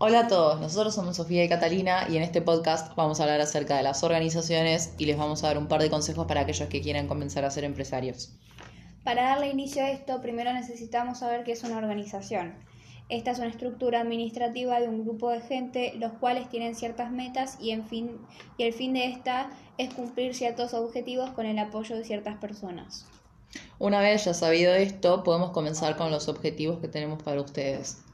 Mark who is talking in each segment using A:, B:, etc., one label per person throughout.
A: Hola a todos, nosotros somos Sofía y Catalina y en este podcast vamos a hablar acerca de las organizaciones y les vamos a dar un par de consejos para aquellos que quieran comenzar a ser empresarios.
B: Para darle inicio a esto, primero necesitamos saber qué es una organización. Esta es una estructura administrativa de un grupo de gente, los cuales tienen ciertas metas y, en fin, y el fin de esta es cumplir ciertos objetivos con el apoyo de ciertas personas.
A: Una vez ya sabido esto, podemos comenzar con los objetivos que tenemos para ustedes.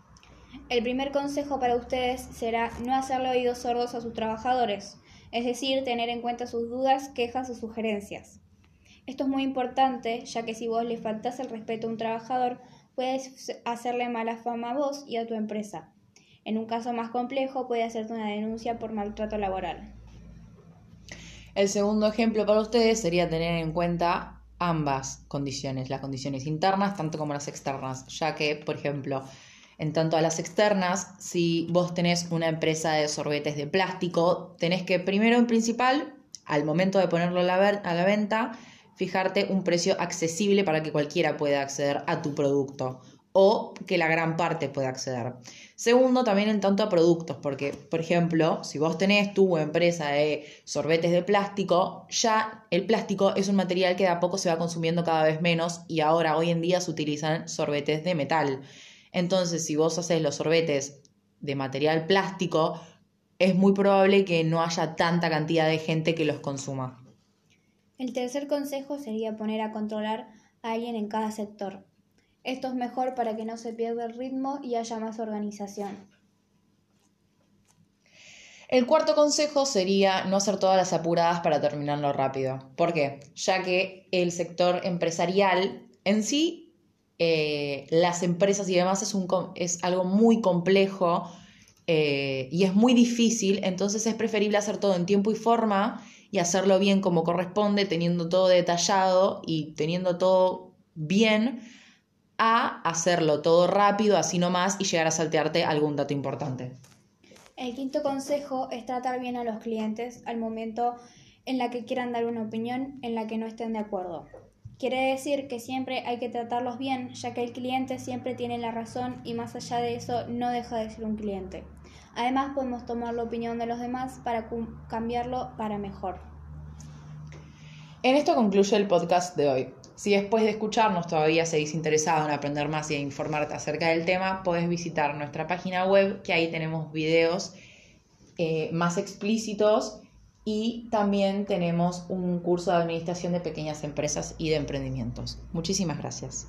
B: El primer consejo para ustedes será no hacerle oídos sordos a sus trabajadores, es decir, tener en cuenta sus dudas, quejas o sugerencias. Esto es muy importante, ya que si vos le faltas el respeto a un trabajador, puedes hacerle mala fama a vos y a tu empresa. En un caso más complejo, puede hacerte una denuncia por maltrato laboral.
A: El segundo ejemplo para ustedes sería tener en cuenta ambas condiciones, las condiciones internas tanto como las externas, ya que, por ejemplo, en tanto a las externas, si vos tenés una empresa de sorbetes de plástico, tenés que primero en principal, al momento de ponerlo a la, venta, fijarte un precio accesible para que cualquiera pueda acceder a tu producto o que la gran parte pueda acceder. Segundo, también en tanto a productos, porque, por ejemplo, si vos tenés tu empresa de sorbetes de plástico, ya el plástico es un material que de a poco se va consumiendo cada vez menos y ahora, hoy en día, se utilizan sorbetes de metal. Entonces, si vos haces los sorbetes de material plástico, es muy probable que no haya tanta cantidad de gente que los consuma.
B: El tercer consejo sería poner a controlar a alguien en cada sector. Esto es mejor para que no se pierda el ritmo y haya más organización.
A: El cuarto consejo sería no hacer todas las apuradas para terminarlo rápido. ¿Por qué? Ya que el sector empresarial en sí eh, las empresas y demás es, un, es algo muy complejo eh, y es muy difícil, entonces es preferible hacer todo en tiempo y forma y hacerlo bien como corresponde, teniendo todo detallado y teniendo todo bien, a hacerlo todo rápido, así nomás, y llegar a saltearte algún dato importante.
B: El quinto consejo es tratar bien a los clientes al momento en la que quieran dar una opinión en la que no estén de acuerdo. Quiere decir que siempre hay que tratarlos bien, ya que el cliente siempre tiene la razón y más allá de eso no deja de ser un cliente. Además podemos tomar la opinión de los demás para cambiarlo para mejor.
A: En esto concluye el podcast de hoy. Si después de escucharnos todavía seguís interesado en aprender más y informarte acerca del tema, podés visitar nuestra página web, que ahí tenemos videos eh, más explícitos y también tenemos un curso de administración de pequeñas empresas y de emprendimientos. Muchísimas gracias.